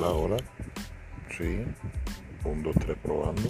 Hola, hola. Sí. Un, dos, tres, probando.